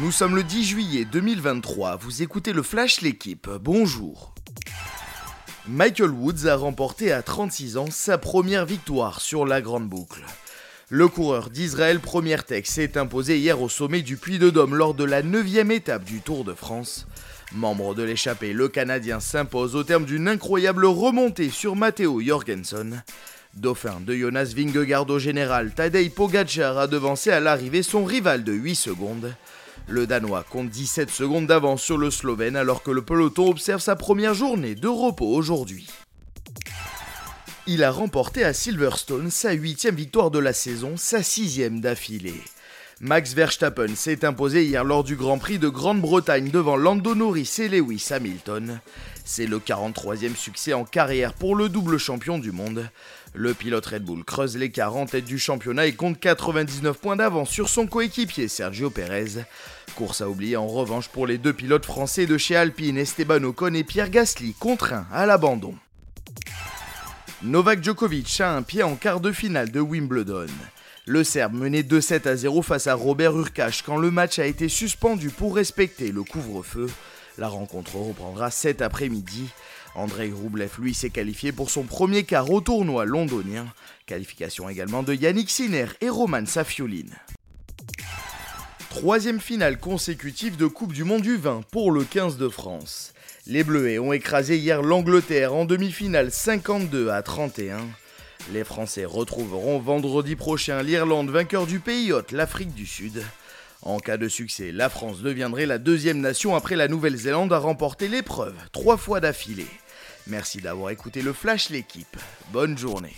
Nous sommes le 10 juillet 2023, vous écoutez le Flash L'équipe, bonjour. Michael Woods a remporté à 36 ans sa première victoire sur la Grande Boucle. Le coureur d'Israël Première Tech s'est imposé hier au sommet du Puy de Dôme lors de la 9 étape du Tour de France. Membre de l'échappée, le Canadien s'impose au terme d'une incroyable remontée sur Matteo Jorgensen. Dauphin de Jonas Vingegaard au général, Tadej Pogacar a devancé à l'arrivée son rival de 8 secondes. Le Danois compte 17 secondes d'avance sur le Slovène alors que le peloton observe sa première journée de repos aujourd'hui. Il a remporté à Silverstone sa huitième victoire de la saison, sa sixième d'affilée. Max Verstappen s'est imposé hier lors du Grand Prix de Grande-Bretagne devant Lando Norris et Lewis Hamilton. C'est le 43e succès en carrière pour le double champion du monde. Le pilote Red Bull creuse l'écart en tête du championnat et compte 99 points d'avance sur son coéquipier Sergio Perez. Course à oublier en revanche pour les deux pilotes français de chez Alpine, Esteban Ocon et Pierre Gasly, contraints à l'abandon. Novak Djokovic a un pied en quart de finale de Wimbledon. Le Serbe menait 2-7 à 0 face à Robert Urkash quand le match a été suspendu pour respecter le couvre-feu. La rencontre reprendra cet après-midi. Andrei Rublev, lui, s'est qualifié pour son premier quart au tournoi londonien. Qualification également de Yannick Sinner et Roman Safiolin. Troisième finale consécutive de Coupe du Monde du vin pour le 15 de France. Les Bleuets ont écrasé hier l'Angleterre en demi-finale 52 à 31. Les Français retrouveront vendredi prochain l'Irlande vainqueur du pays hôte, l'Afrique du Sud. En cas de succès, la France deviendrait la deuxième nation après la Nouvelle-Zélande à remporter l'épreuve, trois fois d'affilée. Merci d'avoir écouté le Flash l'équipe. Bonne journée.